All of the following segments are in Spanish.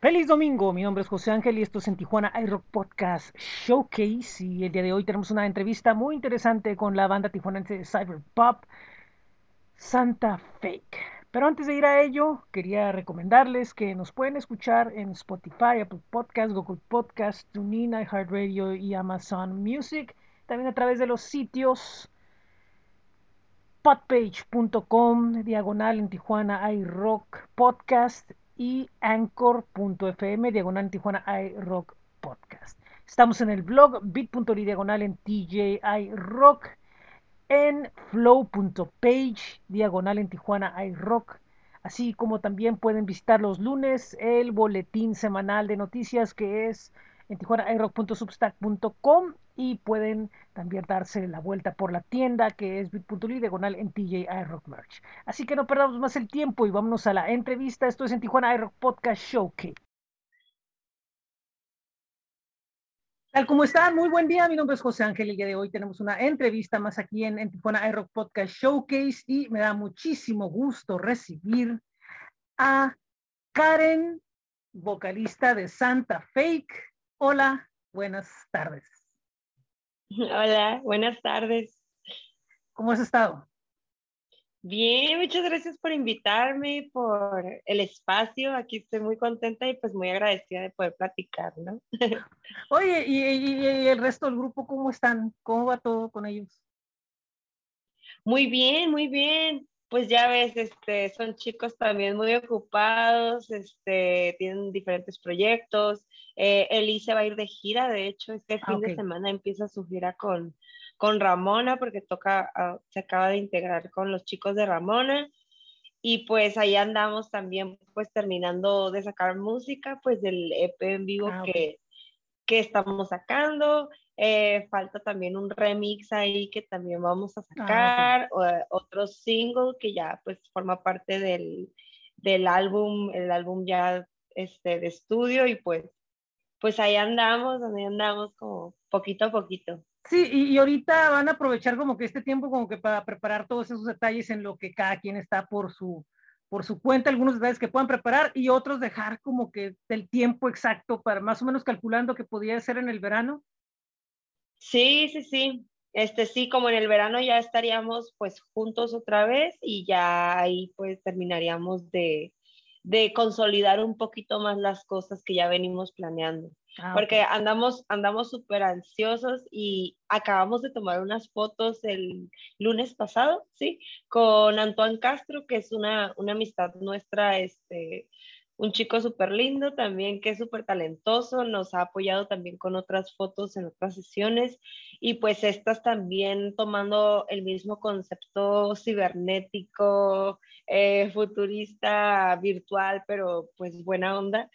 Feliz domingo, mi nombre es José Ángel y esto es en Tijuana iRock Podcast Showcase y el día de hoy tenemos una entrevista muy interesante con la banda tijuanense de Cyber Pop, Santa Fake. Pero antes de ir a ello, quería recomendarles que nos pueden escuchar en Spotify, Apple Podcast, Google Podcast, TuneIn, iHeartRadio y Amazon Music. También a través de los sitios podpage.com, diagonal en Tijuana iRock Podcast y anchor.fm, diagonal en Tijuana iRock Podcast. Estamos en el blog bit.ly diagonal en TJI Rock, en flow.page diagonal en Tijuana iRock, así como también pueden visitar los lunes el boletín semanal de noticias que es en tijuanairock.substack.com y pueden también darse la vuelta por la tienda que es bit.ly diagonal en TJ iRock Merch. Así que no perdamos más el tiempo y vámonos a la entrevista. Esto es en Tijuana iRock Podcast Showcase. Tal como están, muy buen día. Mi nombre es José Ángel. El día de hoy tenemos una entrevista más aquí en, en Tijuana iRock Podcast Showcase y me da muchísimo gusto recibir a Karen, vocalista de Santa Fake. Hola, buenas tardes. Hola, buenas tardes. ¿Cómo has estado? Bien, muchas gracias por invitarme, por el espacio. Aquí estoy muy contenta y pues muy agradecida de poder platicar, ¿no? Oye, ¿y, y, y el resto del grupo cómo están? ¿Cómo va todo con ellos? Muy bien, muy bien. Pues ya ves, este, son chicos también muy ocupados, este, tienen diferentes proyectos. Eh, Eli se va a ir de gira, de hecho, este fin Ah, ok. de semana empieza su gira con, con Ramona, porque toca, ah, se acaba de integrar con los chicos de Ramona. Y pues ahí andamos también, pues terminando de sacar música, pues del EP en vivo Ah, que, que estamos sacando. Eh, falta también un remix ahí que también vamos a sacar, o, eh, otro single que ya pues forma parte del, del álbum, el álbum ya este, de estudio y pues, pues ahí andamos, ahí andamos como poquito a poquito. Sí, y, y ahorita van a aprovechar como que este tiempo como que para preparar todos esos detalles en lo que cada quien está por su, por su cuenta, algunos detalles que puedan preparar y otros dejar como que el tiempo exacto para más o menos calculando que podría ser en el verano. Sí, sí, sí. Este sí, como en el verano ya estaríamos pues juntos otra vez y ya ahí pues terminaríamos de, de consolidar un poquito más las cosas que ya venimos planeando. Ah, Porque andamos andamos súper ansiosos y acabamos de tomar unas fotos el lunes pasado, ¿sí? Con Antoine Castro, que es una, una amistad nuestra, este, un chico súper lindo también, que es súper talentoso, nos ha apoyado también con otras fotos en otras sesiones y pues estas también tomando el mismo concepto cibernético, eh, futurista, virtual, pero pues buena onda.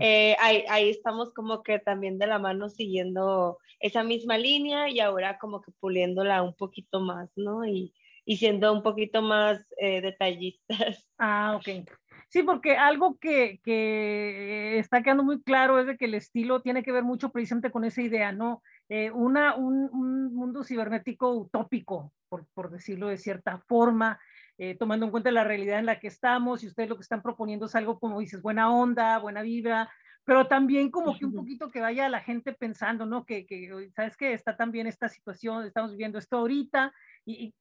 Eh, ahí, ahí estamos como que también de la mano siguiendo esa misma línea y ahora como que puliéndola un poquito más, ¿no? Y, y siendo un poquito más eh, detallistas. Ah, ok. Sí, porque algo que, que está quedando muy claro es de que el estilo tiene que ver mucho precisamente con esa idea, ¿no? Eh, una, un, un mundo cibernético utópico, por, por decirlo de cierta forma, eh, tomando en cuenta la realidad en la que estamos y ustedes lo que están proponiendo es algo como dices, buena onda, buena vibra, pero también como que un poquito que vaya la gente pensando, ¿no? Que, que sabes que está también esta situación, estamos viviendo esto ahorita y, y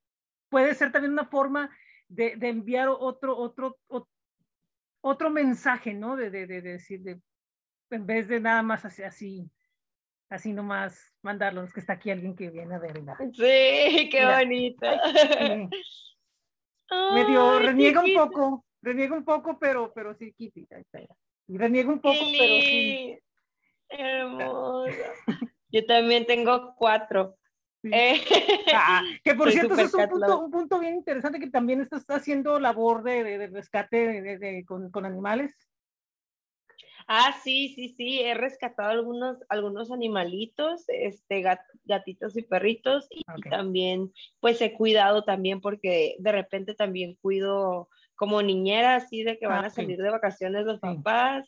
puede ser también una forma de, de enviar otro, otro, otro, otro mensaje, ¿no? De, de, de, de decir, de, en vez de nada más así, así, así nomás mandarlo, es que está aquí alguien que viene a ver. mira. Sí, qué Mira. bonito. Sí, medio Ay, reniega un poco, reniega un poco, pero, pero sí, Kitty, ahí está, mira. Y reniega un poco, pero sí. lindo, Hermosa. Yo también tengo cuatro. Eh, Ah, que por cierto, es un punto, un punto bien interesante que también estás haciendo labor de, de, de rescate de- con, con animales. Ah, sí, sí, sí, he rescatado algunos, algunos animalitos, este, gat- gatitos y perritos, y, también, pues he cuidado también porque de repente también cuido como niñera, así de que van Ah, a ok. salir de vacaciones los Sí. papás,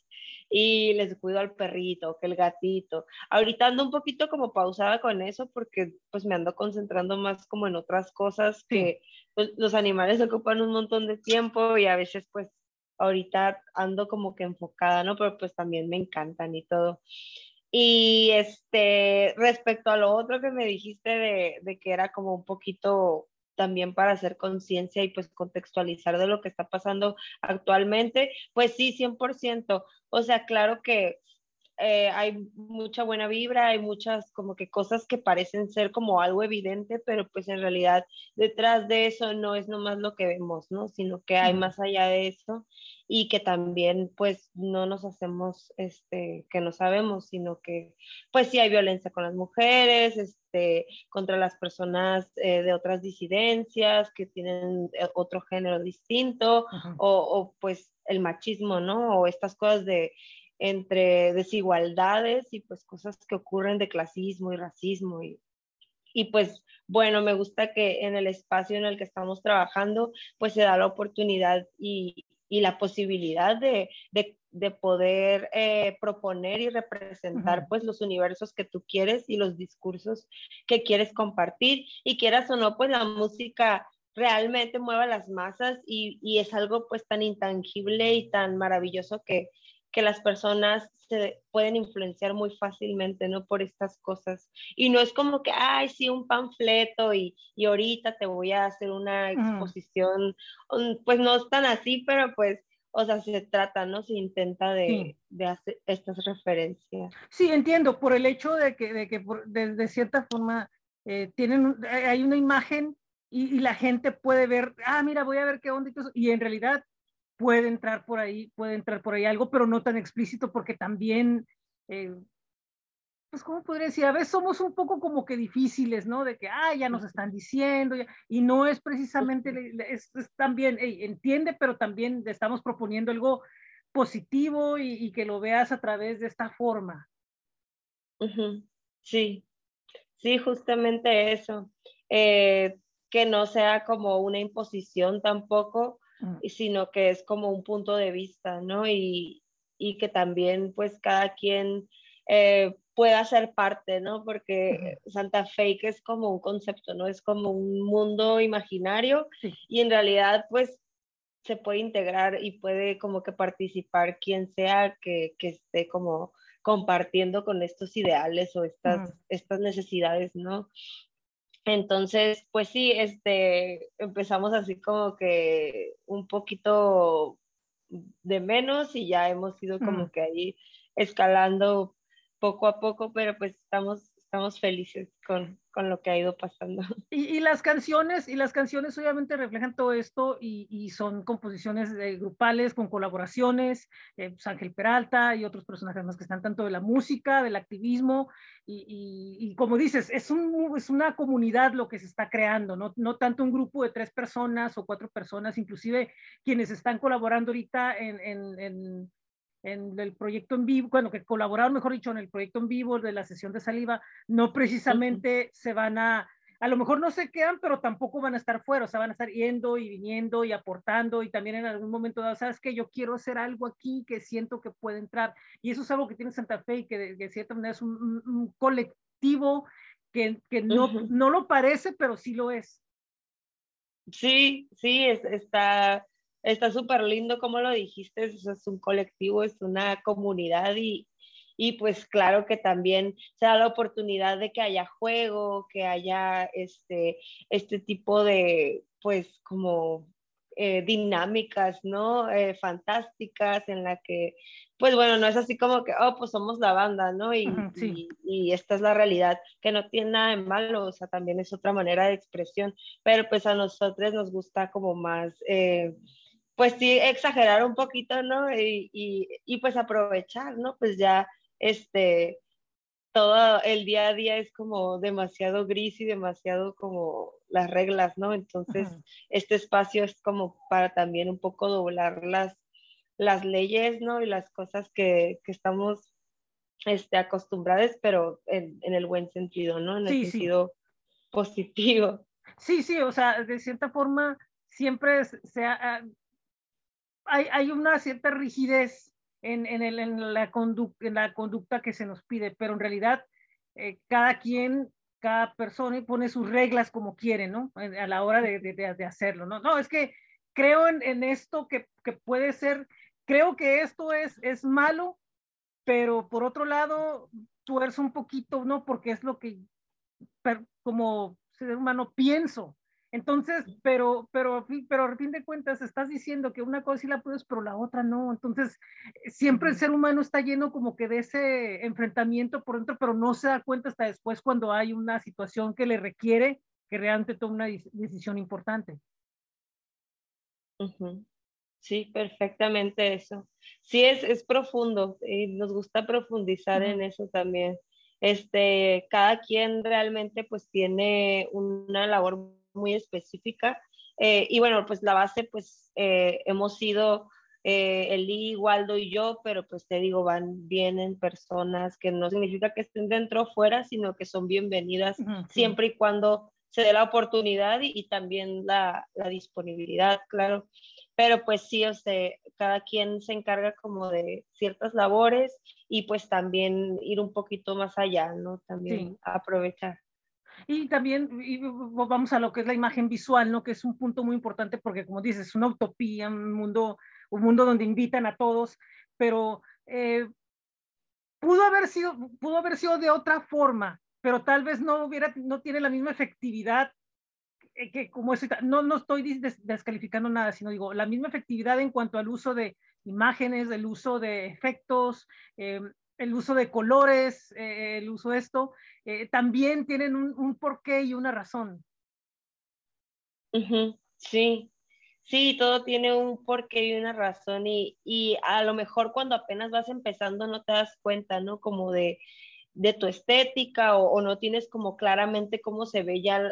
y les cuido al perrito, que el gatito. Ahorita ando un poquito como pausada con eso porque pues me ando concentrando más como en otras cosas que pues, los animales ocupan un montón de tiempo y a veces pues ahorita ando como que enfocada, ¿no? Pero pues también me encantan y todo. Y este, respecto a lo otro que me dijiste de, de que era como un poquito también para hacer conciencia y pues contextualizar de lo que está pasando actualmente, pues sí, 100%. O sea, claro que eh, hay mucha buena vibra, hay muchas como que cosas que parecen ser como algo evidente, pero pues en realidad detrás de eso no es nomás lo que vemos, ¿no? Sino que hay más allá de eso y que también pues no nos hacemos, este, que no sabemos, sino que pues sí hay violencia con las mujeres, este, contra las personas eh, de otras disidencias que tienen eh, otro género distinto o, o pues el machismo, ¿no? O estas cosas de entre desigualdades y pues cosas que ocurren de clasismo y racismo y, y pues bueno, me gusta que en el espacio en el que estamos trabajando pues se da la oportunidad y, y la posibilidad de, de, de poder eh, proponer y representar pues los universos que tú quieres y los discursos que quieres compartir. Y quieras o no pues la música realmente mueva las masas y, y es algo pues tan intangible y tan maravilloso que, que las personas se pueden influenciar muy fácilmente, ¿no? Por estas cosas. Y no es como que, ay, sí, un panfleto y, y ahorita te voy a hacer una exposición, pues no es tan así, pero pues, o sea, se trata, ¿no? Se intenta de, de hacer estas referencias. Sí, entiendo, por el hecho de que, de, que de, cierta forma eh, tienen, hay una imagen y, y, la gente puede ver, ah, mira, voy a ver qué onda y en realidad puede entrar por ahí, puede entrar por ahí algo, pero no tan explícito porque también, eh, pues, ¿cómo podría decir? A veces somos un poco como que difíciles, ¿no? De que, ah, ya nos están diciendo, y no es precisamente, es, también, entiende, pero también le estamos proponiendo algo positivo y, que lo veas a través de esta forma. Sí, sí, justamente eso. Eh, que no sea como una imposición tampoco, sino que es como un punto de vista, ¿no? Y, y que también pues cada quien eh, pueda ser parte, ¿no? Porque Santa Fe es como un concepto, ¿no? Es como un mundo imaginario y en realidad pues se puede integrar y puede como que participar quien sea que, que esté como compartiendo con estos ideales o estas, estas necesidades, ¿no? Entonces, pues sí, este, empezamos así como que un poquito de menos y ya hemos ido como que ahí escalando poco a poco, pero pues estamos, estamos felices con, con lo que ha ido pasando. Y, y, las canciones, y las canciones obviamente reflejan todo esto y, y son composiciones de grupales con colaboraciones, eh, pues Ángel Peralta y otros personajes más que están tanto de la música, del activismo y, y como dices, es, un, es una comunidad lo que se está creando, no, no tanto un grupo de tres personas o cuatro personas, inclusive quienes están colaborando ahorita en, en, en en el proyecto en vivo, bueno, que colaboraron, mejor dicho, en el proyecto en vivo de la sesión de saliva, no precisamente se van a, a lo mejor no se quedan, pero tampoco van a estar fuera, o sea, van a estar yendo y viniendo y aportando y también en algún momento dado, sabes que yo quiero hacer algo aquí que siento que puede entrar. Y eso es algo que tiene Santa Fe y que de, cierta manera es un, colectivo que, que no, no lo parece, pero sí lo es. Sí, sí, es, está, está súper lindo como lo dijiste, es un colectivo, es una comunidad y, y pues claro que también se da la oportunidad de que haya juego, que haya este, este tipo de, pues como eh, dinámicas, ¿no? Eh, fantásticas en la que, pues bueno, no es así como que, oh, pues somos la banda, ¿no? Y, y, esta es la realidad, que no tiene nada de malo, o sea, también es otra manera de expresión, pero pues a nosotros nos gusta como más... Eh, pues sí, exagerar un poquito, ¿no? Y, y, pues aprovechar, ¿no? Pues ya, este, todo el día a día es como demasiado gris y demasiado como las reglas, ¿no? Entonces, este espacio es como para también un poco doblar las, las leyes, ¿no? Y las cosas que, que estamos este, acostumbrados, pero en, en, el buen sentido, ¿no? En el sentido positivo. Sí, sí, o sea, de cierta forma siempre se ha, hay, hay una cierta rigidez en, en, el, en, la en, la conducta que se nos pide, pero en realidad eh, cada quien, cada persona pone sus reglas como quiere, ¿no? A la hora de, de, de, hacerlo, ¿no? No, es que creo en, esto que, que, puede ser, creo que esto es, es malo, pero por otro lado, tuerzo un poquito, ¿no? Porque es lo que como ser humano pienso. Entonces, pero, pero, pero a fin de cuentas estás diciendo que una cosa sí la puedes, pero la otra no. Entonces, siempre el ser humano está lleno como que de ese enfrentamiento por dentro, pero no se da cuenta hasta después cuando hay una situación que le requiere que realmente tome una decisión importante. Sí, perfectamente eso. Sí, es, es profundo y nos gusta profundizar en eso también. Este, cada quien realmente pues tiene una labor muy específica eh, y bueno, pues la base pues eh, hemos sido eh, Eli, Waldo y yo, pero pues te digo, van, vienen personas que no significa que estén dentro o fuera, sino que son bienvenidas siempre y cuando se dé la oportunidad y, también la, la, disponibilidad, claro. Pero pues sí, o sea, cada quien se encarga como de ciertas labores y pues también ir un poquito más allá, ¿no? También aprovechar. Y también y vamos a lo que es la imagen visual, ¿no? Que es un punto muy importante porque, como dices, es una utopía, un mundo, un mundo donde invitan a todos, pero eh, pudo, haber sido, pudo haber sido de otra forma pero tal vez no hubiera, no tiene la misma efectividad que como es, no, no estoy descalificando nada, sino digo, la misma efectividad en cuanto al uso de imágenes, el uso de efectos, eh, el uso de colores, eh, el uso de esto, eh, también tienen un, un, porqué y una razón. Sí, sí, todo tiene un porqué y una razón y, y a lo mejor cuando apenas vas empezando no te das cuenta, ¿no? Como de de tu estética o, no tienes como claramente cómo se ve ya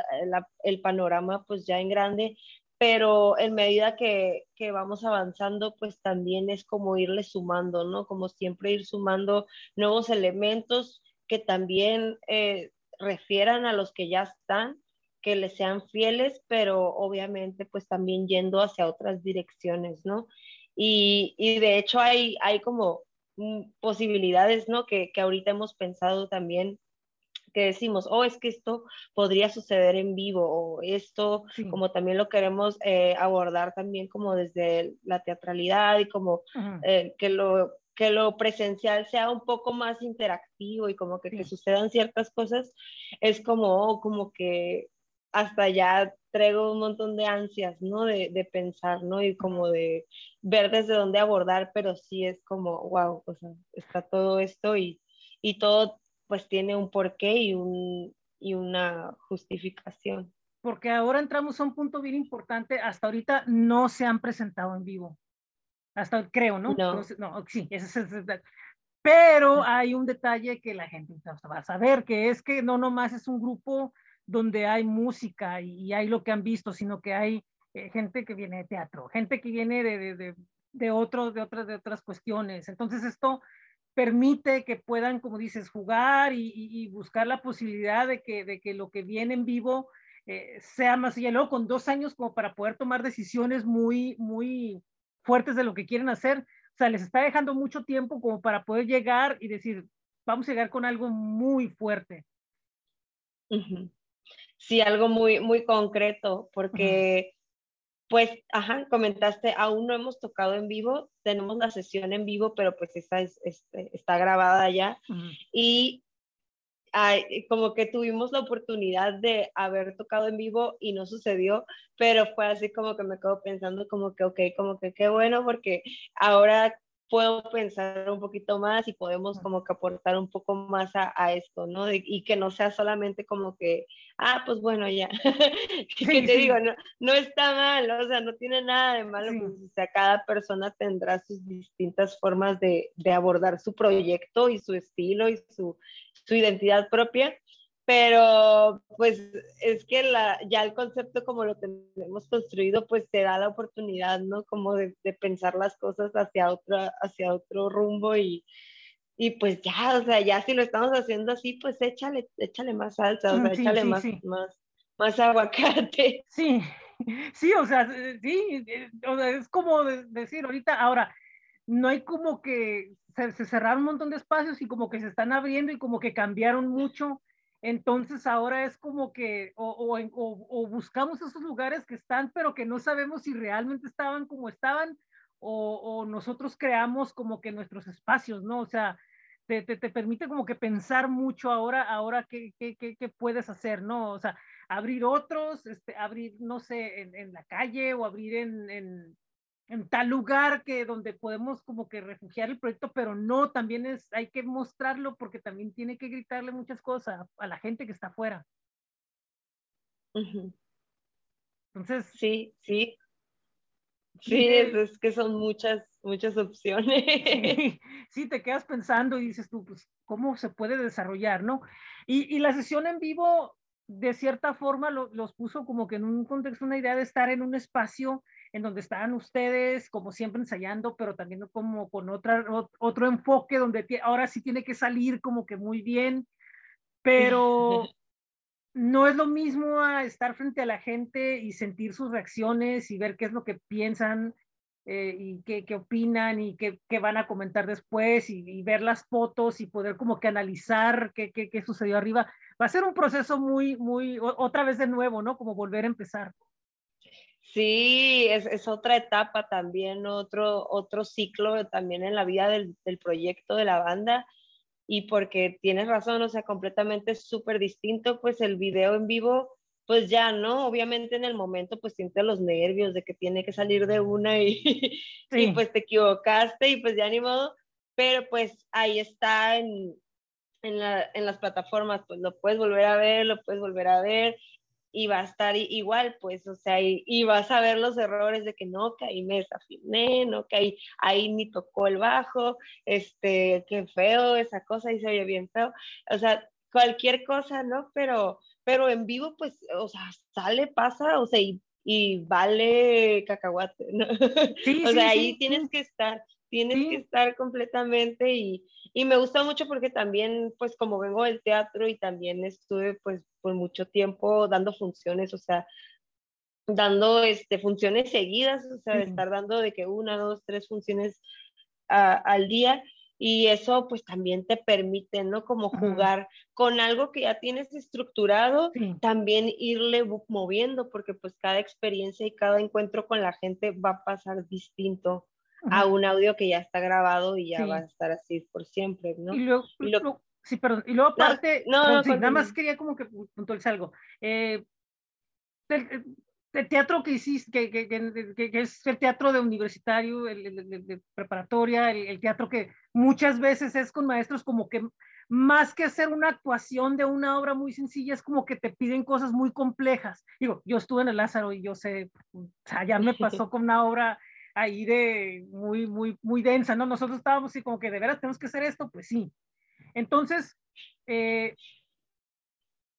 el panorama pues ya en grande, pero en medida que, que, vamos avanzando pues también es como irle sumando, ¿no? Como siempre ir sumando nuevos elementos que también eh, refieran a los que ya están, que les sean fieles, pero obviamente pues también yendo hacia otras direcciones, ¿no? Y, y de hecho hay, hay como Mm, posibilidades, ¿no? Que, que ahorita hemos pensado también que decimos, oh, es que esto podría suceder en vivo, o esto, como también lo queremos eh, abordar también como desde la teatralidad y como eh, que, lo, que lo presencial sea un poco más interactivo y como que, que sucedan ciertas cosas, es como, oh, como que hasta ya traigo un montón de ansias, ¿no? De, de, pensar, ¿no? Y como de ver desde dónde abordar, pero sí es como, wow, o sea, está todo esto y, y todo pues tiene un porqué y, un, y una justificación. Porque ahora entramos a un punto bien importante, hasta ahorita no se han presentado en vivo, hasta creo, ¿no? No, no sí, es, es, pero hay un detalle que la gente va a saber, que es que no nomás es un grupo donde hay música y, hay lo que han visto, sino que hay eh, gente que viene de teatro, gente que viene de, de, de, otros, de, otras, de otras cuestiones. Entonces esto permite que puedan, como dices, jugar y, buscar la posibilidad de que, de que lo que viene en vivo eh, sea más allá. Luego, con dos años como para poder tomar decisiones muy, muy fuertes de lo que quieren hacer, o sea, les está dejando mucho tiempo como para poder llegar y decir, vamos a llegar con algo muy fuerte. Sí, algo muy, muy concreto, porque, pues, ajá, comentaste, aún no hemos tocado en vivo, tenemos la sesión en vivo, pero pues esta es, este, está grabada ya. Y como que tuvimos la oportunidad de haber tocado en vivo y no sucedió, pero fue así como que me quedo pensando como que, ok, como que qué bueno, porque ahora puedo pensar un poquito más y podemos como que aportar un poco más a, esto, ¿no? y que no sea solamente como que, ah, pues bueno, ya. que te digo, no, no está mal, o sea, no tiene nada de malo, pues, o sea, cada persona tendrá sus distintas formas de, de, abordar su proyecto y su estilo y su, su identidad propia, pero pues es que la, ya el concepto como lo tenemos construido, pues te da la oportunidad, ¿no? Como de, de pensar las cosas hacia, otra, hacia otro rumbo y, y pues ya, o sea, ya si lo estamos haciendo así, pues échale, échale más salsa, o sea, échale más, más, más aguacate. Sí, sí, o sea, sí, o sea, es como decir ahorita, ahora, no hay como que se, se cerraron un montón de espacios y como que se están abriendo y como que cambiaron mucho Entonces ahora es como que o, o, buscamos esos lugares que están, pero que no sabemos si realmente estaban como estaban, o, nosotros creamos como que nuestros espacios, ¿no? O sea, te, te, te permite como que pensar mucho ahora, ahora qué, qué, qué, qué, puedes hacer, ¿no? O sea, abrir otros, este, abrir, no sé, en, en la calle o abrir en, en, en, tal lugar que donde podemos como que refugiar el proyecto, pero no, también es, hay que mostrarlo porque también tiene que gritarle muchas cosas a la gente que está afuera. Entonces. Sí, sí. Sí, es, que son muchas, muchas opciones. Sí, te quedas pensando y dices tú, pues, ¿cómo se puede desarrollar, no? Y, y la sesión en vivo, de cierta forma, los puso como que en un contexto, una idea de estar en un espacio en donde estaban ustedes, como siempre ensayando, pero también como con otra, otro enfoque donde ahora sí tiene que salir como que muy bien, pero no es lo mismo a estar frente a la gente y sentir sus reacciones y ver qué es lo que piensan eh, y qué, qué, opinan y qué, qué, van a comentar después y, ver las fotos y poder como que analizar qué, qué, qué, sucedió arriba. Va a ser un proceso muy, muy, otra vez de nuevo, ¿no? Como volver a empezar. Sí, es, es otra etapa también, otro, otro ciclo también en la vida del, del proyecto de la banda. Y porque tienes razón, o sea, completamente súper distinto, pues el video en vivo, pues ya, ¿no? Obviamente en el momento, pues sientes los nervios de que tiene que salir de una y, y pues te equivocaste y pues ya ni modo, pero pues ahí está en, en, la, en las plataformas, pues lo puedes volver a ver, lo puedes volver a ver y va a estar igual, pues, o sea, y, vas a ver los errores de que no, que ahí me desafiné, no, que ahí, ahí ni tocó el bajo, este, qué feo esa cosa y se oye bien feo, o sea, cualquier cosa, ¿no? Pero, pero en vivo, pues, o sea, sale, pasa, o sea, y, y vale cacahuate, ¿no? Sí, o sea, ahí tienes que estar, tienes que estar completamente y, y, me gusta mucho porque también, pues como vengo del teatro y también estuve pues por mucho tiempo dando funciones, o sea, dando este, funciones seguidas, o sea, de estar dando de que una, dos, tres funciones al día y eso pues también te permite, ¿no? Como jugar con algo que ya tienes estructurado, también irle moviendo porque pues cada experiencia y cada encuentro con la gente va a pasar distinto a un audio que ya está grabado y ya va a estar así por siempre, ¿no? Y luego, Sí, perdón. Y luego aparte, no, nada más quería como que puntualizar algo. Eh, el, teatro que hiciste, que, que, que, es el teatro de universitario, el, de preparatoria, el, teatro que muchas veces es con maestros como que más que hacer una actuación de una obra muy sencilla, es como que te piden cosas muy complejas. Digo, yo estuve en el Lázaro y yo sé, o sea, ya me pasó con una obra ahí de muy, muy, muy densa, ¿no? Nosotros estábamos así como que de veras tenemos que hacer esto, pues sí, entonces, eh,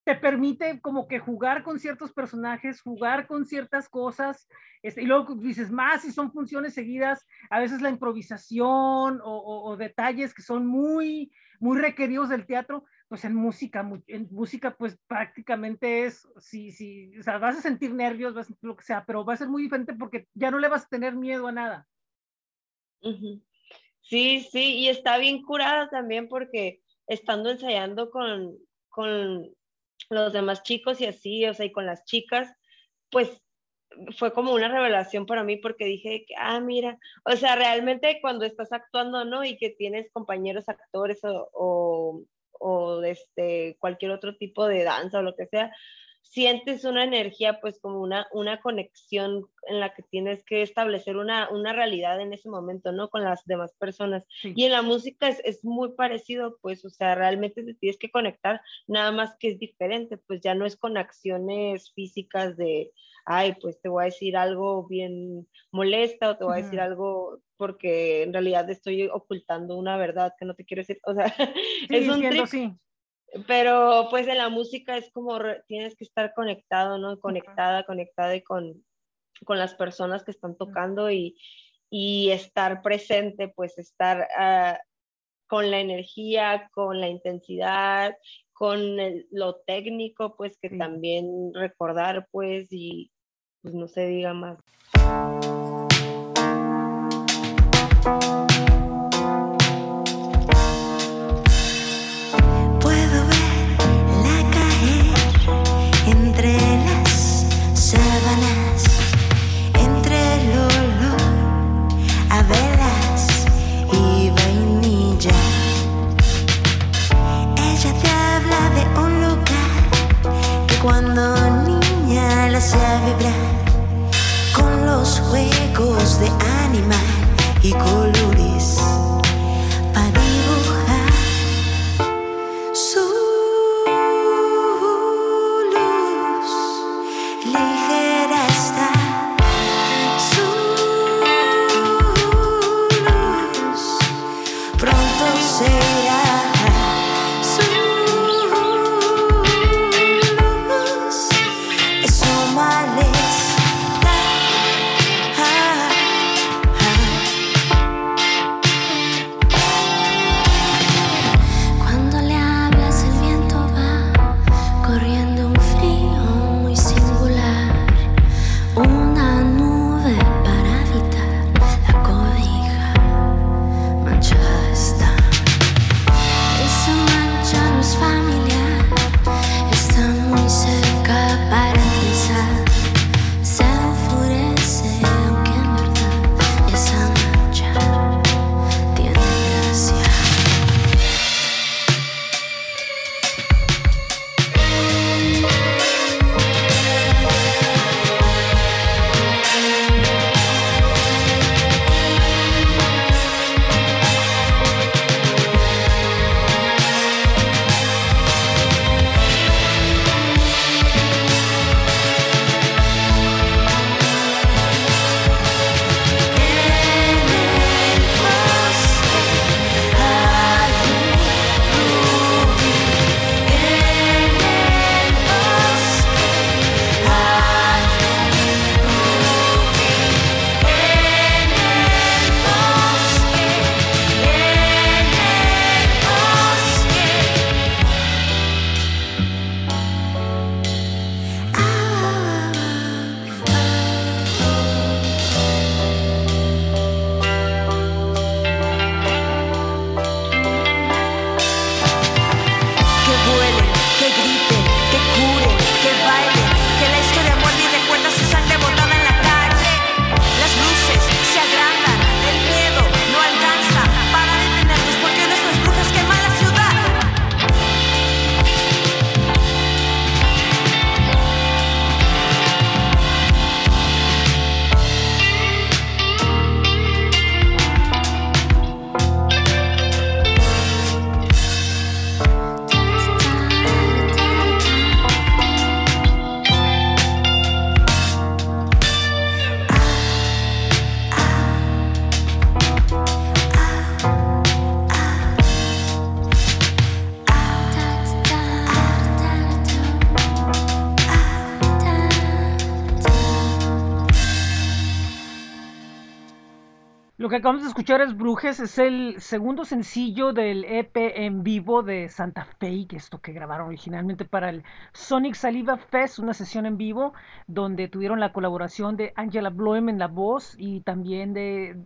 te permite como que jugar con ciertos personajes, jugar con ciertas cosas, este, y luego dices más si son funciones seguidas, a veces la improvisación o, detalles que son muy, muy requeridos del teatro, pues en música, en música pues prácticamente es, sí, sí, o sea, vas a sentir nervios, vas a sentir lo que sea, pero va a ser muy diferente porque ya no le vas a tener miedo a nada. Sí, sí, y está bien curada también porque estando ensayando con, con los demás chicos y así, o sea, y con las chicas, pues fue como una revelación para mí porque dije, que, ah, mira, o sea, realmente cuando estás actuando, ¿no? Y que tienes compañeros actores o, o este, cualquier otro tipo de danza o lo que sea, sientes una energía, pues como una, una conexión en la que tienes que establecer una, una realidad en ese momento, ¿no? Con las demás personas. Y en la música es, es, muy parecido, pues, o sea, realmente te tienes que conectar, nada más que es diferente, pues ya no es con acciones físicas de, ay, pues te voy a decir algo bien molesta o te voy a decir algo porque en realidad estoy ocultando una verdad que no te quiero decir, o sea, es un trip, sí. pero pues en la música es como tienes que estar conectado, ¿no? Conectada, conectada con, con las personas que están tocando y, y estar presente, pues estar uh, con la energía, con la intensidad, con el, lo técnico, pues que también recordar, pues, y pues no se diga más. Juegos de animal y colores que acabamos de escuchar es Brujes, es el segundo sencillo del EP en vivo de Santa Fe, que esto que grabaron originalmente para el Sonic Saliva Fest, una sesión en vivo donde tuvieron la colaboración de Angela Bloem en la voz y también de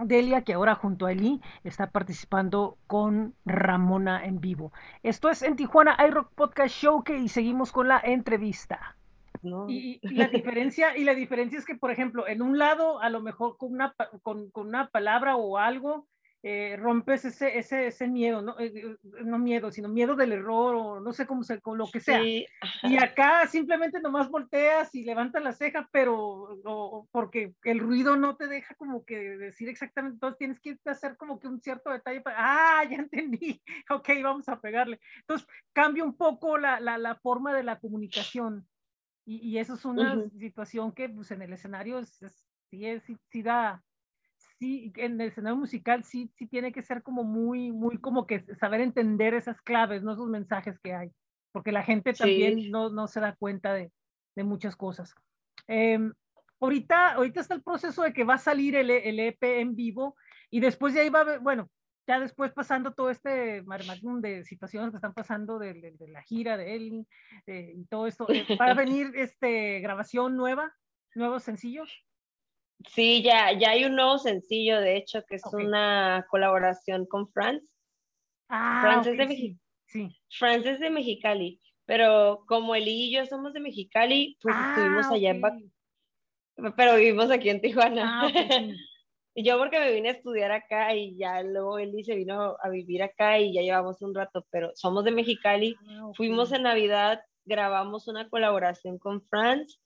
Delia, que ahora junto a Eli está participando con Ramona en vivo. Esto es en Tijuana iRock Podcast Show y seguimos con la entrevista. ¿No? Y, la diferencia, y la diferencia es que, por ejemplo, en un lado, a lo mejor con una, con, con una palabra o algo, eh, rompes ese, ese, ese miedo, ¿no? Eh, eh, no miedo, sino miedo del error o no sé cómo se, con lo que sea. Sí, Y acá simplemente nomás volteas y levantas la ceja, pero o- o porque el ruido no te deja como que decir exactamente, entonces tienes que hacer como que un cierto detalle para, ah, ya entendí, ok, vamos a pegarle. Entonces cambia un poco la, la, la forma de la comunicación. Y, y eso es una Ujú. situación que pues, en el escenario es, es- sí, es- sí, sí da, sí, en el escenario musical sí, sí tiene que ser como muy, muy como que saber entender esas claves, ¿no? Esos mensajes que hay, porque la gente Sí. también no, no se da cuenta de, de muchas cosas. Em, ahorita, ahorita está el proceso de que va a salir el, el EP en vivo y después de ahí va a haber, bueno, ya después pasando todo este marmagnum de situaciones que están pasando de, de- de la gira de Ellie eh, y todo esto, eh, va a venir este, grabación nueva, nuevos sencillos. Sí, ya, ya hay un nuevo sencillo, de hecho, que es Ok. una colaboración con Franz. Ah, Franz es de sí, sí. Es de Mexicali, pero como Eli y yo somos de Mexicali, pues estuvimos Ah, allá en ok. vac- pero vivimos aquí en Tijuana. Ah, sí. Y yo porque me vine a estudiar acá y ya luego Eli se vino a vivir acá y ya llevamos un rato, pero somos de Mexicali. Ah. Fuimos en Navidad grabamos una colaboración con Franz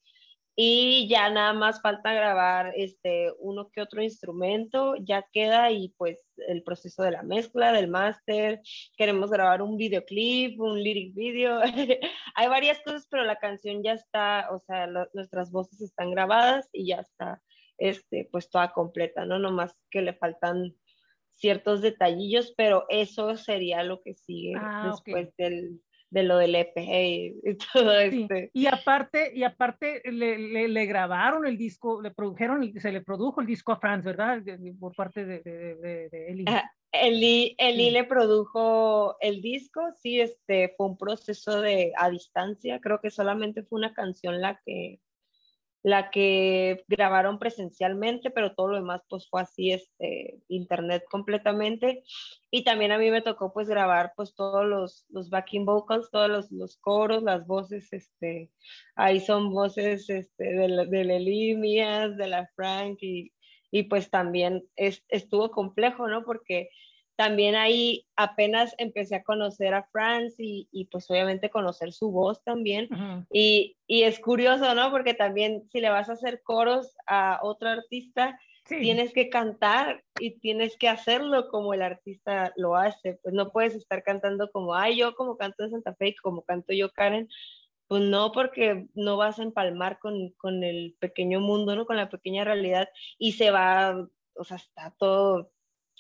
y ya nada más falta grabar este uno que otro instrumento, ya queda y pues el proceso de la mezcla, del máster, queremos grabar un videoclip, un lyric video, hay varias cosas, pero la canción ya está, o sea, nuestras voces están grabadas y ya está, este, pues toda completa, ¿no? Nomás que le faltan ciertos detallillos, pero eso sería lo que sigue ah, después del, de lo del EP y todo este. Y aparte, y aparte le, le, grabaron el disco, le produjeron, se le produjo el disco a Franz, ¿verdad? Por parte de, de, de, Eli. Eli, Eli le produjo el disco, sí, este fue un proceso de a distancia, creo que solamente fue una canción la que la que grabaron presencialmente, pero todo lo demás pues fue así, este, internet completamente. Y también a mí me tocó pues grabar pues todos los, los backing vocals, todos los, los coros, las voces, este, ahí son voces este, de, la, de mías, de la Frank y, y pues también es, estuvo complejo, ¿no? Porque también ahí apenas empecé a conocer a Franz y, y pues obviamente conocer su voz también. y, y, es curioso, ¿no? Porque también si le vas a hacer coros a otro artista, tienes que cantar y tienes que hacerlo como el artista lo hace. Pues no puedes estar cantando como, ay, yo como canto en Santa Fe y como canto yo Karen. Pues no, porque no vas a empalmar con, con el pequeño mundo, ¿no? Con la pequeña realidad y se va, o sea, está todo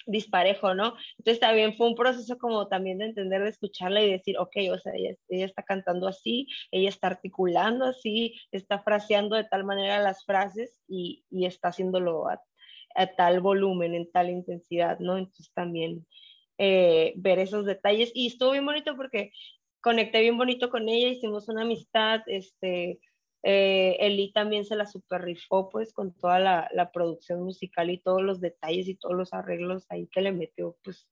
disparejo, ¿no? Entonces también fue un proceso como también de entender, de escucharla y decir, ok, o sea, ella, está cantando así, ella está articulando así, está fraseando de tal manera las frases y, y está haciéndolo a, tal volumen, en tal intensidad, ¿no? Entonces también eh, ver esos detalles y estuvo bien bonito porque conecté bien bonito con ella, hicimos una amistad, este, eh, Eli también se la super rifó pues con toda la, la, producción musical y todos los detalles y todos los arreglos ahí que le metió, pues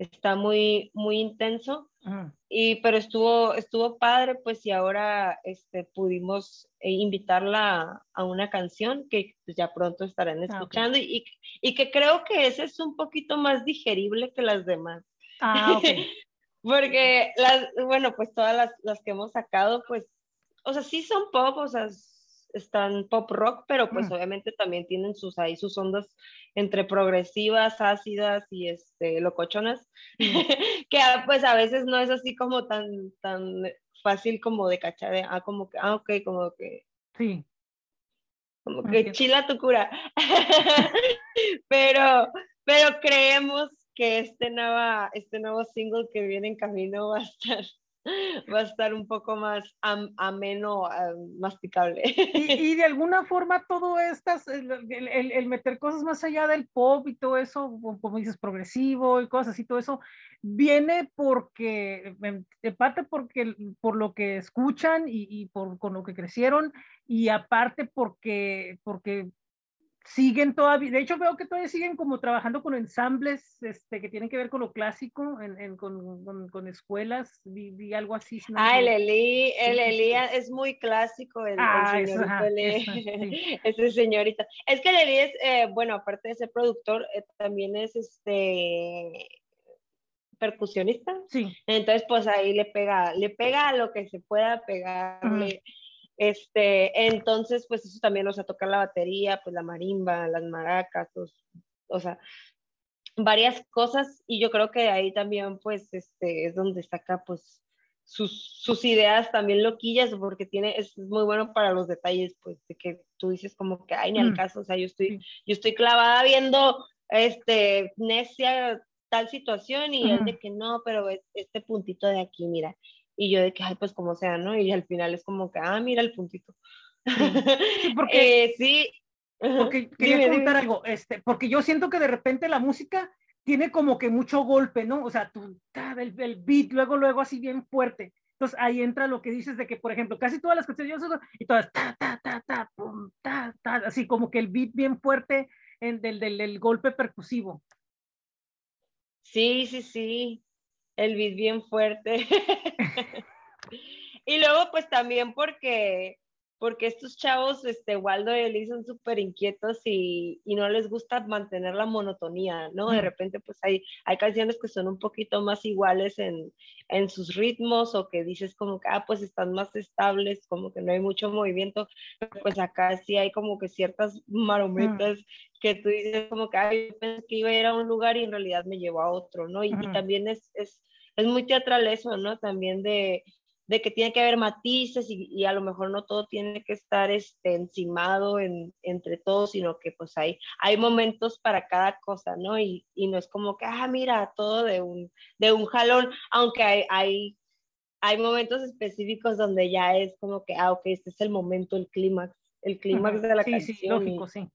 está muy, muy intenso. Y pero estuvo, estuvo padre pues y ahora este, pudimos eh, invitarla a, una canción que pues, ya pronto estarán ah, escuchando y, y, que creo que ese es un poquito más digerible que las demás. Ah. Porque las, bueno, pues todas las, las que hemos sacado, pues o sea, sí son pop, o sea, están pop rock, pero pues mm. obviamente también tienen sus ahí sus ondas entre progresivas, ácidas y este locochonas, mm. que pues a veces no es así como tan tan fácil como de cachar, de, ah, como que, ah, ok, como que. Sí. Como que chila tu cura. pero, pero creemos que este, nueva, este nuevo single que viene en camino va a estar va a estar un poco más ameno, masticable. Y, de alguna forma todo estas, el, el, meter cosas más allá del pop y todo eso, como dices, progresivo y cosas así, todo eso, viene porque, de parte porque, por lo que escuchan y, y por, con lo que crecieron, y aparte porque, porque siguen todavía, de hecho veo que todavía siguen como trabajando con ensambles este, que tienen que ver con lo clásico, en, en con, con, con, escuelas, vi, algo así. ah, el Eli, el Eli es muy clásico, el, ah, ese señorita. Es que el Eli es, eh, bueno, aparte de ser productor, eh, también es este percusionista. Sí. Entonces, pues ahí le pega, le pega a lo que se pueda pegarle. Este, entonces, pues eso también, o sea, tocar la batería, pues la marimba, las maracas, o sea, varias cosas. Y yo creo que ahí también, pues, este, es donde saca, pues, sus, sus ideas también loquillas, porque tiene, es muy bueno para los detalles, pues, de que tú dices como que, ay, ni al mm. caso, o sea, yo estoy, yo estoy clavada viendo, este, necia tal situación y él de que no, pero este puntito de aquí, mira, y yo de que, ay, pues como sea, ¿no? Y al final es como que, ah, mira el puntito. Sí, porque, eh, sí. Porque quería contar algo, este, porque yo siento que de repente la música tiene como que mucho golpe, ¿no? O sea, tú, el, el beat, luego, luego así bien fuerte. Entonces ahí entra lo que dices de que, por ejemplo, casi todas las canciones y todas ta, ta, ta, ta, pum, ta, ta, así como que el beat bien fuerte en, del, del, del golpe percusivo. Sí, sí, sí el beat bien fuerte. y luego pues también porque porque estos chavos, este, Waldo y Eli son súper inquietos y, y, no les gusta mantener la monotonía, ¿no? De repente, pues hay, hay canciones que son un poquito más iguales en, en sus ritmos o que dices como que, ah, pues están más estables, como que no hay mucho movimiento, pues acá sí hay como que ciertas marometas que tú dices como que, ay, yo pensé que iba a ir a un lugar y en realidad me llevó a otro, ¿no? Y, y también es, es, es muy teatral eso, ¿no? También de de que tiene que haber matices y, a lo mejor no todo tiene que estar este, encimado en, entre todos, sino que pues hay, hay momentos para cada cosa, ¿no? Y, y, no es como que, ah, mira, todo de un, de un jalón, aunque hay, hay, hay momentos específicos donde ya es como que, ah, ok, este es el momento, el clímax, el clímax de la sí, canción. Sí, lógico, sí.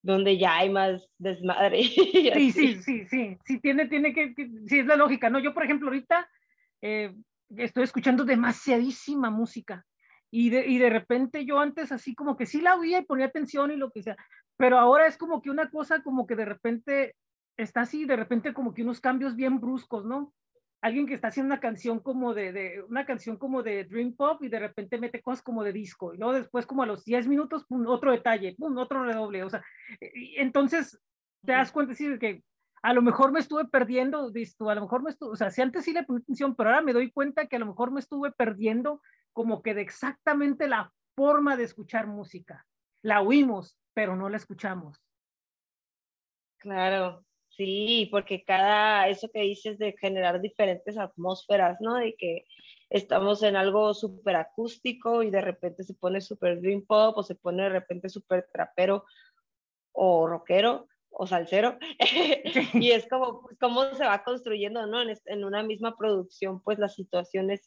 Donde ya hay más desmadre. Sí, sí, sí, sí, sí, tiene, tiene que, sí, es la lógica, ¿no? Yo, por ejemplo, ahorita... Eh, estoy escuchando demasiadísima música. Y de, y de repente yo antes así como que sí la oía y ponía atención y lo que sea, pero ahora es como que una cosa como que de repente está así, de repente como que unos cambios bien bruscos, ¿no? Alguien que está haciendo una canción como de, de una canción como de Dream Pop y de repente mete cosas como de disco y luego después como a los 10 minutos, pum, otro detalle, pum, otro redoble, o sea, entonces te das cuenta sí, que a lo mejor me estuve perdiendo, visto, a lo mejor me estuve, o sea, si antes sí le puse atención, pero ahora me doy cuenta que a lo mejor me estuve perdiendo como que de exactamente la forma de escuchar música. La oímos, pero no la escuchamos. Claro, sí, porque cada, eso que dices de generar diferentes atmósferas, ¿no? De que estamos en algo súper acústico y de repente se pone súper dream pop o se pone de repente súper trapero o rockero o salsero, y es como pues, cómo se va construyendo, ¿no? En, en, una misma producción, pues las situaciones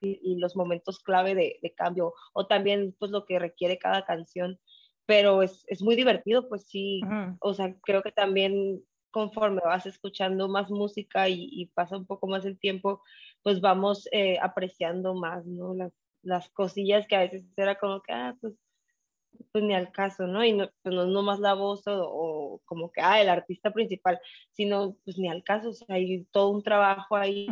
y, y los momentos clave de, de, cambio, o también pues lo que requiere cada canción, pero es, es muy divertido, pues sí, uh -huh. o sea, creo que también conforme vas escuchando más música y, y pasa un poco más el tiempo, pues vamos eh, apreciando más, ¿no? Las, las cosillas que a veces era como que, ah, pues pues ni al caso, ¿no? Y no, pues no, no más la voz o, o, como que, ah, el artista principal, sino pues ni al caso, o sea, hay todo un trabajo ahí,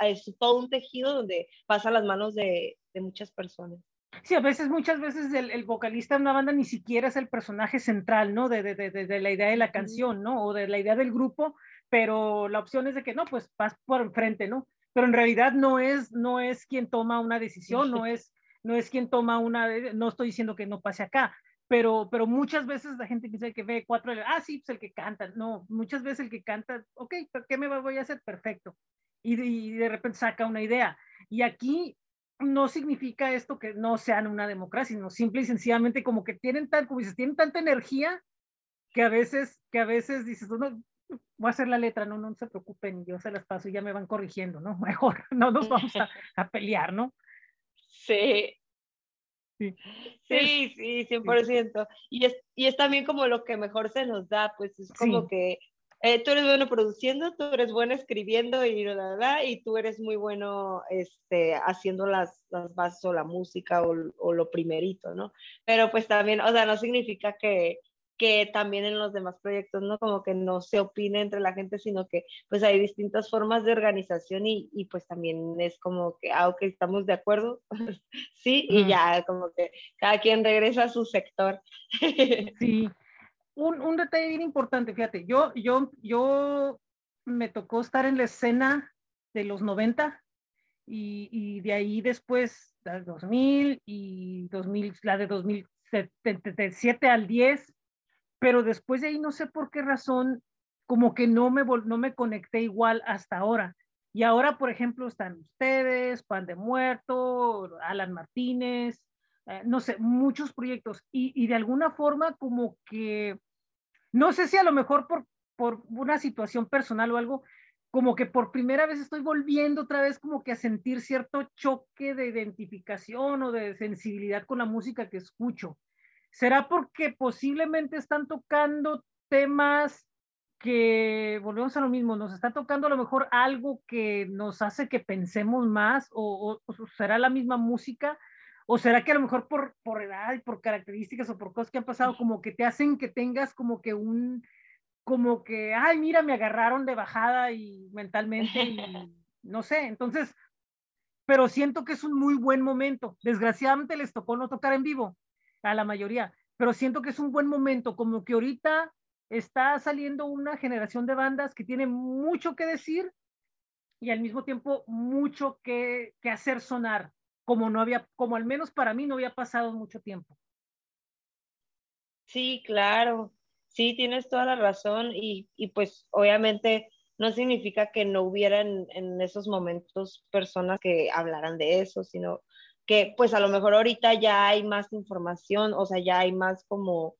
es todo un tejido donde pasa las manos de, de muchas personas. Sí, a veces, muchas veces el, el, vocalista de una banda ni siquiera es el personaje central, ¿no? De, de, de, de la idea de la canción, ¿no? O de la idea del grupo, pero la opción es de que no, pues vas por enfrente, ¿no? Pero en realidad no es, no es quien toma una decisión, no es no es quien toma una, no estoy diciendo que no pase acá, pero, pero muchas veces la gente piensa que ve cuatro, ah, sí, pues el que canta, no, muchas veces el que canta, ok, ¿qué me voy a hacer? Perfecto. Y y de repente saca una idea. Y aquí no significa esto que no sean una democracia, sino simple y sencillamente como que tienen, tan, como dices, tienen tanta energía que a veces, que a veces dices, no, voy a hacer la letra, no, no se preocupen, yo se las paso y ya me van corrigiendo, ¿no? Mejor, no nos vamos a, a pelear, ¿no? Sí. Sí, sí, sí, 100%. Y, es, y es también como lo que mejor se nos da, pues es como sí. que eh, tú eres bueno produciendo, tú eres bueno escribiendo y bla, bla, bla, y tú eres muy bueno este, haciendo las, las bases o la música o, o, lo primerito, ¿no? Pero pues también, o sea, no significa que, que también en los demás proyectos, ¿no? Como que no se opine entre la gente, sino que pues hay distintas formas de organización y, y pues también es como que, ah, ok, estamos de acuerdo, sí, y ya como que cada quien regresa a su sector. sí, un, un detalle bien importante, fíjate, yo, yo, yo me tocó estar en la escena de los 90 y, y de ahí después, del 2000 y 2000, la de 2007 al 10, pero después de ahí no sé por qué razón, como que no me, no me conecté igual hasta ahora. Y ahora, por ejemplo, están ustedes, Pan de Muerto, Alan Martínez, eh, no sé, muchos proyectos. Y, y, de alguna forma como que, no sé si a lo mejor por, por una situación personal o algo, como que por primera vez estoy volviendo otra vez como que a sentir cierto choque de identificación o de sensibilidad con la música que escucho. ¿Será porque posiblemente están tocando temas que, volvemos a lo mismo, nos está tocando a lo mejor algo que nos hace que pensemos más o, o, o será la misma música? ¿O será que a lo mejor por, por edad y por características o por cosas que han pasado, como que te hacen que tengas como que un, como que, ay, mira, me agarraron de bajada y mentalmente y no sé, entonces pero siento que es un muy buen momento. Desgraciadamente les tocó no tocar en vivo a la mayoría, pero siento que es un buen momento, como que ahorita está saliendo una generación de bandas que tiene mucho que decir y al mismo tiempo mucho que, que hacer sonar, como no había, como al menos para mí no había pasado mucho tiempo. Sí, claro, sí, tienes toda la razón y, y pues obviamente no significa que no hubieran en esos momentos personas que hablaran de eso, sino que pues a lo mejor ahorita ya hay más información, o sea, ya hay más como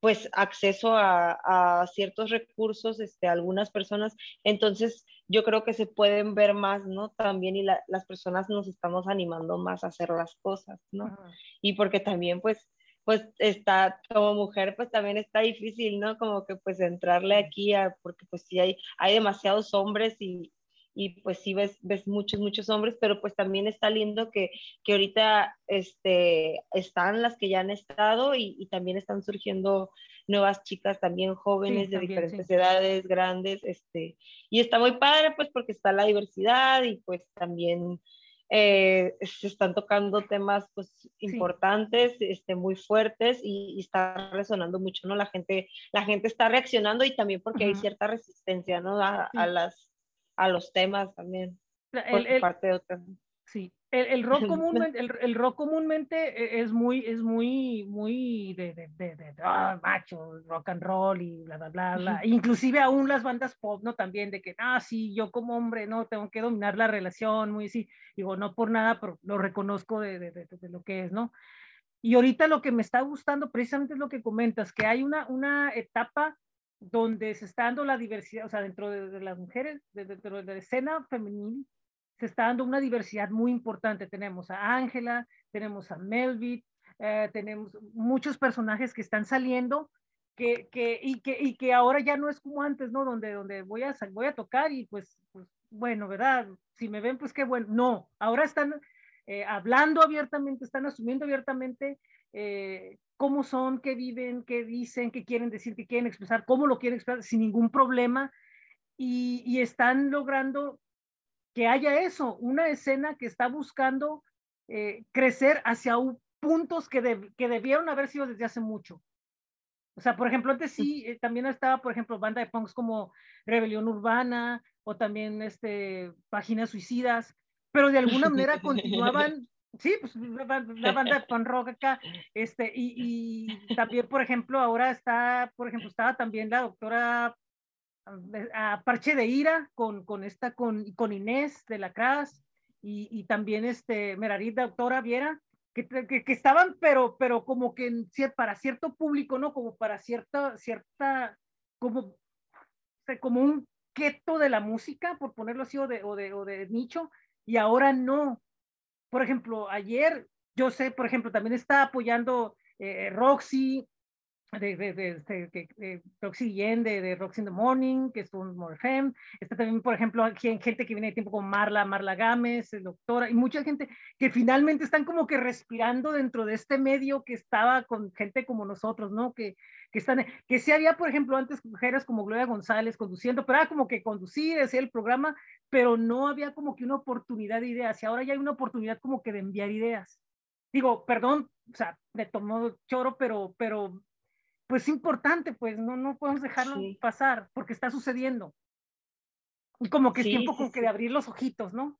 pues acceso a, a ciertos recursos, este, algunas personas, entonces yo creo que se pueden ver más, ¿no? También y las personas nos estamos animando más a hacer las cosas, ¿no? Y porque también pues pues está como mujer, pues también está difícil, ¿no? Como que pues entrarle aquí, a, porque pues sí hay, hay demasiados hombres y, y pues sí ves, ves muchos, muchos hombres, pero pues también está lindo que, que ahorita este, están las que ya han estado y, y también están surgiendo nuevas chicas también jóvenes Sí, de también, diferentes sí. edades, grandes, este, y está muy padre pues porque está la diversidad y pues también eh, se están tocando temas pues importantes, este, muy fuertes y, y, está resonando mucho, ¿no? La gente, la gente está reaccionando y también porque Ujú. hay cierta resistencia, ¿no? A, Sí. a las, a los temas también, El, el- parte de sí, el, el rock comúnmente, el, el rock comúnmente e- es muy, es muy, muy de, de, de, ah, macho, rock and roll y bla, bla, bla, bla. Inclusive aún las bandas pop, ¿no? También de que, ah, sí, yo como hombre, no, tengo que dominar la relación, muy así. Digo, no por nada, pero lo reconozco de lo que es, ¿no? Y ahorita lo que me está gustando precisamente es lo que comentas, que hay una, una etapa donde se está dando la diversidad, o sea, dentro de, las mujeres, de- dentro de la escena femenil, se está dando una diversidad muy importante. Tenemos a Ángela, tenemos a Melvit, eh, tenemos muchos personajes que están saliendo que, que, y, que, y que ahora ya no es como antes, ¿no? Donde, donde voy, a, voy a tocar y pues, pues, bueno, ¿verdad? Si me ven, pues qué bueno. No, ahora están eh, hablando abiertamente, están asumiendo abiertamente eh, cómo son, qué viven, qué dicen, qué quieren decir, qué quieren expresar, cómo lo quieren expresar sin ningún problema. Y, y están logrando que haya eso, una escena que está buscando eh, crecer hacia un, puntos que, de, que, debieron haber sido desde hace mucho. O sea, por ejemplo, antes sí, eh, también estaba, por ejemplo, banda de punks como Rebelión Urbana o también este, Páginas Suicidas, pero de alguna manera continuaban, sí, pues la, banda de punk rock acá, este, y, y, también, por ejemplo, ahora está, por ejemplo, estaba también la doctora a Parche de Ira con, con esta, con, con Inés de la CRAS y, y también este Merarit, doctora Viera, que, que, que, estaban, pero, pero como que en, para cierto público, ¿no? Como para cierta, cierta, como, como un keto de la música, por ponerlo así, o de, o de, o de nicho, y ahora no. Por ejemplo, ayer, yo sé, por ejemplo, también está apoyando eh, Roxy, de, de, de, de, de Roxy Guillén, de, Roxy in the Morning, que es un Morfem. Está también, por ejemplo, gente que viene de tiempo como Marla, Marla Gámez, doctora, y mucha gente que finalmente están como que respirando dentro de este medio que estaba con gente como nosotros, ¿no? Que, que están, que sí había, por ejemplo, antes mujeres como Gloria González conduciendo, pero era como que conducir, hacía el programa, pero no había como que una oportunidad de ideas, y ahora ya hay una oportunidad como que de enviar ideas. Digo, perdón, o sea, me tomó choro, pero, pero pues importante, pues no, no podemos dejarlo sí. pasar porque está sucediendo. Y como que sí, es tiempo sí, como que de abrir los ojitos, ¿no?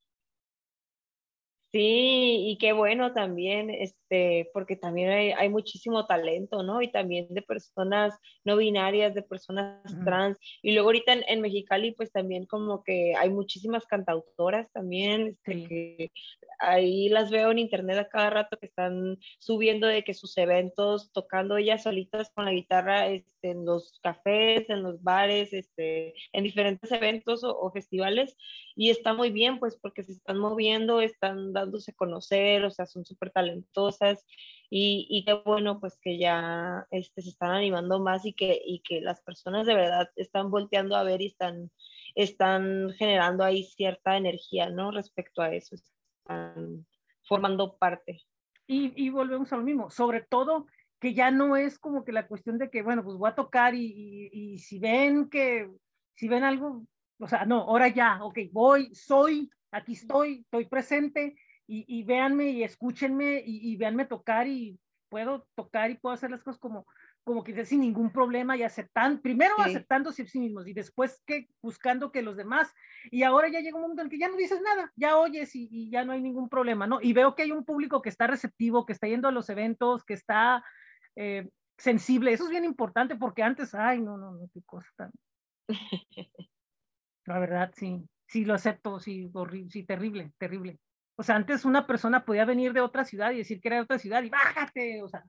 Sí, y qué bueno también, este, porque también hay, hay, muchísimo talento, ¿no? Y también de personas no binarias, de personas uh -huh. trans. Y luego ahorita en, en, Mexicali, pues también como que hay muchísimas cantautoras también, este, sí. que ahí las veo en internet a cada rato que están subiendo de que sus eventos, tocando ellas solitas con la guitarra este, en los cafés, en los bares, este, en diferentes eventos o, o festivales. Y está muy bien, pues, porque se están moviendo, están dándose a conocer, o sea, son súper talentosas y, y, qué bueno pues que ya este, se están animando más y que, y que las personas de verdad están volteando a ver y están, están generando ahí cierta energía, ¿no? Respecto a eso, están formando parte. Y, y volvemos a lo mismo, sobre todo que ya no es como que la cuestión de que, bueno, pues voy a tocar y, y, y si ven que, si ven algo, o sea, no, ahora ya, ok, voy, soy, aquí estoy, estoy presente, y, y véanme y escúchenme y, y véanme tocar y puedo tocar y puedo hacer las cosas como, como que sin ningún problema y aceptando, primero Sí. aceptándose a sí mismos y después que buscando que los demás, y ahora ya llega un momento en que ya no dices nada, ya oyes y, y ya no hay ningún problema, ¿no? Y veo que hay un público que está receptivo, que está yendo a los eventos, que está eh, sensible, eso es bien importante porque antes, ay, no, no, no, qué cosa tan... La verdad, sí, sí lo acepto, sí, horrible, sí, terrible, terrible. O sea, antes una persona podía venir de otra ciudad y decir que era de otra ciudad y bájate, o sea,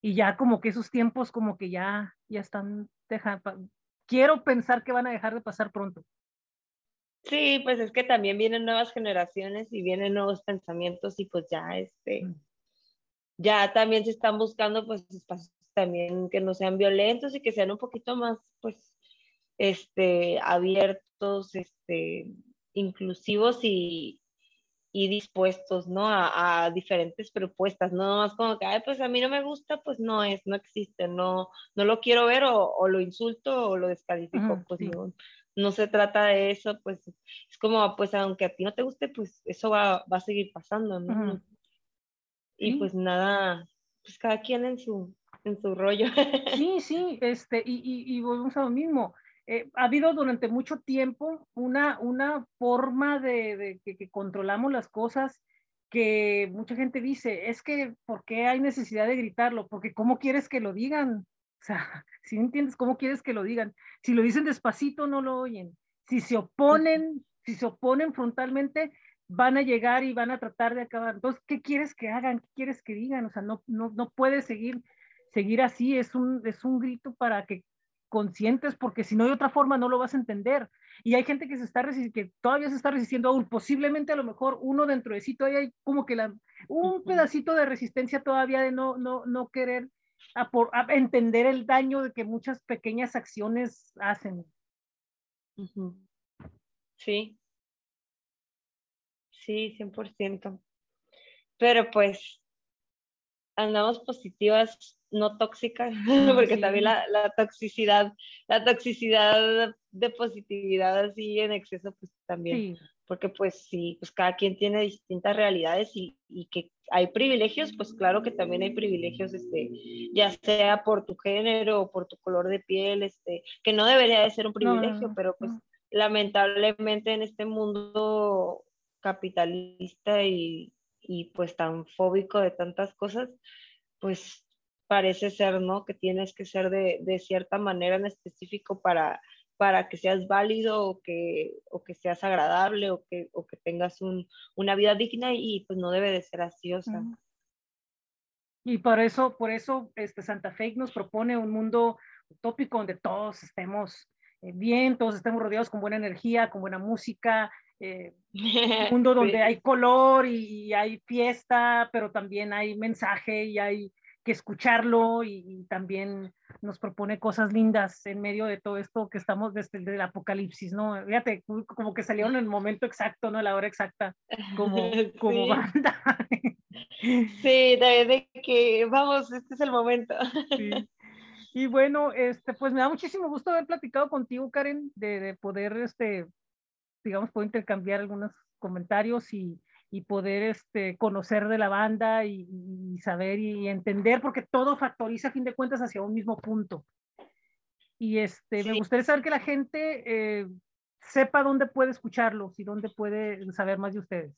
y ya como que esos tiempos como que ya, ya están dejando, quiero pensar que van a dejar de pasar pronto. Sí, pues es que también vienen nuevas generaciones y vienen nuevos pensamientos y pues ya este, Mm. ya también se están buscando pues espacios también que no sean violentos y que sean un poquito más pues este abiertos, este inclusivos y, y dispuestos, ¿no? A, a diferentes propuestas, no más como que, ay, pues a mí no me gusta, pues no es, no existe, no, no lo quiero ver o, o lo insulto o lo descalifico, Ujú, pues sí. no, no se trata de eso, pues es como, pues aunque a ti no te guste, pues eso va, va a seguir pasando, ¿no? Y Sí. pues nada, pues cada quien en su, en su rollo. Sí, sí, este, y, y, y volvemos a lo mismo. Eh, ha habido durante mucho tiempo una, una forma de, de que, controlamos las cosas que mucha gente dice, es que, ¿por qué hay necesidad de gritarlo? Porque ¿cómo quieres que lo digan? O sea, si no entiendes cómo quieres que lo digan, si lo dicen despacito no lo oyen, si se oponen, si se oponen frontalmente, van a llegar y van a tratar de acabar. Entonces, ¿qué quieres que hagan? ¿Qué quieres que digan? O sea, no, no, no puedes seguir, seguir así, es un, es un grito para que conscientes, porque si no de otra forma no lo vas a entender. Y hay gente que se está que todavía se está resistiendo aún, posiblemente a lo mejor uno dentro de sí todavía hay como que la, un pedacito de resistencia todavía de no, no, no querer a por- a entender el daño de que muchas pequeñas acciones hacen. Sí. Sí, 100%. Pero pues andamos positivas, no tóxicas, porque sí. también la, la toxicidad, la toxicidad de positividad así en exceso, pues también, Sí, porque pues sí, pues cada quien tiene distintas realidades y, y que hay privilegios, pues claro que también hay privilegios, este, ya sea por tu género o por tu color de piel, este, que no debería de ser un privilegio, no, pero pues lamentablemente en este mundo capitalista y, y pues tan fóbico de tantas cosas, pues parece ser, ¿no? Que tienes que ser de, de cierta manera en específico para, para que seas válido o que, o que seas agradable o que, o que tengas un, una vida digna y pues no debe de ser así, o sea. Y por eso, por eso este Santa Fe nos propone un mundo utópico donde todos estemos eh, bien, todos estemos rodeados con buena energía, con buena música, eh, un mundo donde Sí. hay color y, hay fiesta, pero también hay mensaje y hay que escucharlo y, y también nos propone cosas lindas en medio de todo esto que estamos desde el apocalipsis, ¿no? Fíjate, como que salieron en el momento exacto, ¿no? A la hora exacta, como, banda. Sí, de, de que vamos, este es el momento. Sí. Y bueno, este, pues me da muchísimo gusto haber platicado contigo, Karen, de, de poder, este, digamos, poder intercambiar algunos comentarios y, y poder este, conocer de la banda y, y saber y entender, porque todo factoriza a fin de cuentas hacia un mismo punto. Y este, me Sí. gustaría saber que la gente eh, sepa dónde puede escucharlos y dónde puede saber más de ustedes.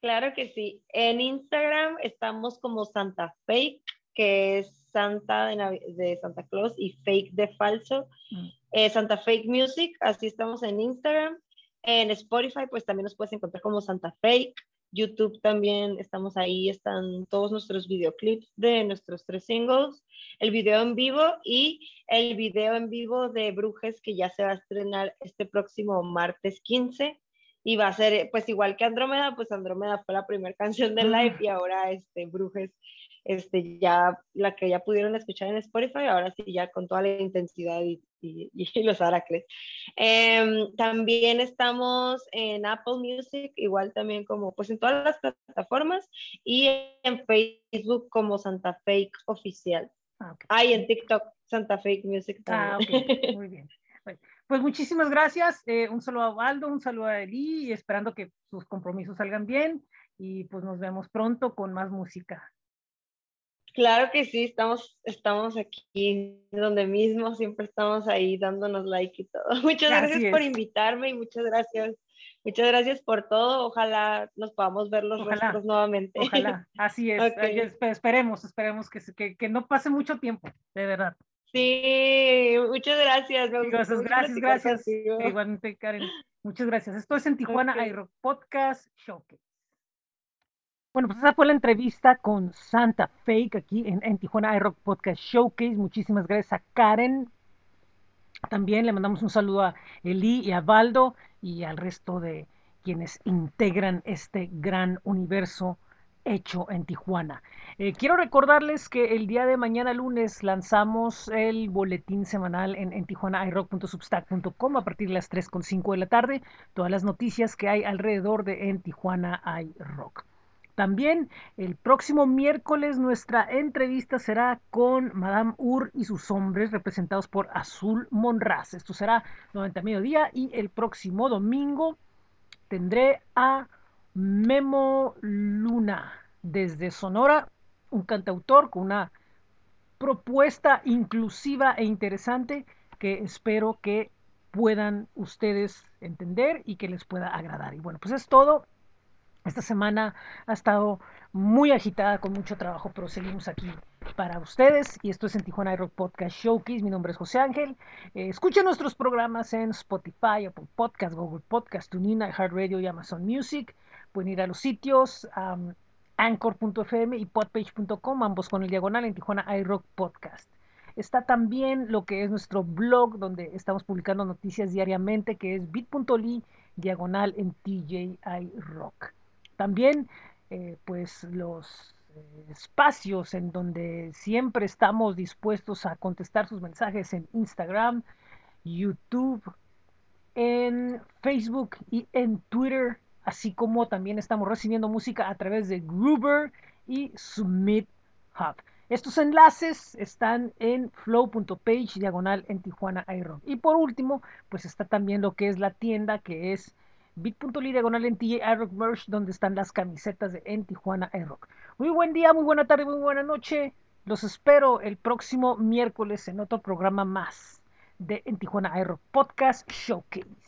Claro que sí. En Instagram estamos como Santa Fake, que es Santa de, Navi- de Santa Claus y Fake de falso. Mm. Eh, Santa Fake Music, así estamos en Instagram. En Spotify, pues también nos puedes encontrar como Santa Fake. YouTube también estamos ahí, están todos nuestros videoclips de nuestros tres singles, el video en vivo y el video en vivo de Brujes que ya se va a estrenar este próximo martes 15 y va a ser pues igual que Andrómeda, pues Andrómeda fue la primera canción de live y ahora este Brujes este ya la que ya pudieron escuchar en Spotify, ahora sí ya con toda la intensidad y, y, y los aracles. Em, también estamos en Apple Music, igual también como pues en todas las plataformas y en Facebook como Santa Fake Oficial. Ah, ok. Ah, y en TikTok Santa Fake Music Ah, también. ok, muy bien. Bueno, Pues muchísimas gracias. Eh, un saludo a Waldo, un saludo a Eli y esperando que sus compromisos salgan bien y pues nos vemos pronto con más música. Claro que sí, estamos, estamos aquí donde mismo, siempre estamos ahí dándonos like y todo. Muchas gracias por invitarme y muchas gracias, muchas gracias por todo. Ojalá nos podamos ver los rostros nuevamente. Ojalá, así es. Esperemos, esperemos que, que, que no pase mucho tiempo, de verdad. Sí, muchas gracias. Gracias, gracias, gracias. Igualmente, Karen. Muchas gracias. Esto es en Tijuana okay. Podcast Showcase. Bueno, pues esa fue la entrevista con Santa Fake aquí en, Tijuana iRock Podcast Showcase. Muchísimas gracias a Karen. También le mandamos un saludo a Eli y a Baldo y al resto de quienes integran este gran universo hecho en Tijuana. Eh, quiero recordarles que el día de mañana lunes lanzamos el boletín semanal en, en tijuanairock.substack.com a partir de las 3.5 de la tarde, todas las noticias que hay alrededor de en Tijuana iRock. También el próximo miércoles nuestra entrevista será con Madame Ur y sus hombres representados por Azul Monraz. Esto será 90 mediodía y el próximo domingo tendré a Memo Luna desde Sonora, un cantautor con una propuesta inclusiva e interesante que espero que puedan ustedes entender y que les pueda agradar. Y bueno, pues es todo. Esta semana ha estado muy agitada con mucho trabajo, pero seguimos aquí para ustedes y esto es en Tijuana Rock Podcast Showcase. Mi nombre es José Ángel. Eh, escuchen nuestros programas en Spotify, Apple Podcast, Google Podcast, TuneIn, iHeartRadio y Amazon Music. Pueden ir a los sitios um, anchor.fm y podpage.com, ambos con el diagonal en Tijuana iRock Podcast. Está también lo que es nuestro blog, donde estamos publicando noticias diariamente, que es bit.ly diagonal en TJI Rock. También, eh, pues, los espacios en donde siempre estamos dispuestos a contestar sus mensajes en Instagram, YouTube, en Facebook y en Twitter así como también estamos recibiendo música a través de Groover y Submit Hub. Estos enlaces están en flow.page diagonal en Tijuana iRock. Y por último, pues está también lo que es la tienda que es bit.ly diagonal en iRock Merch, donde están las camisetas de en Tijuana iRock. Muy buen día, muy buena tarde, muy buena noche. Los espero el próximo miércoles en otro programa más de En Tijuana iRock Podcast Showcase.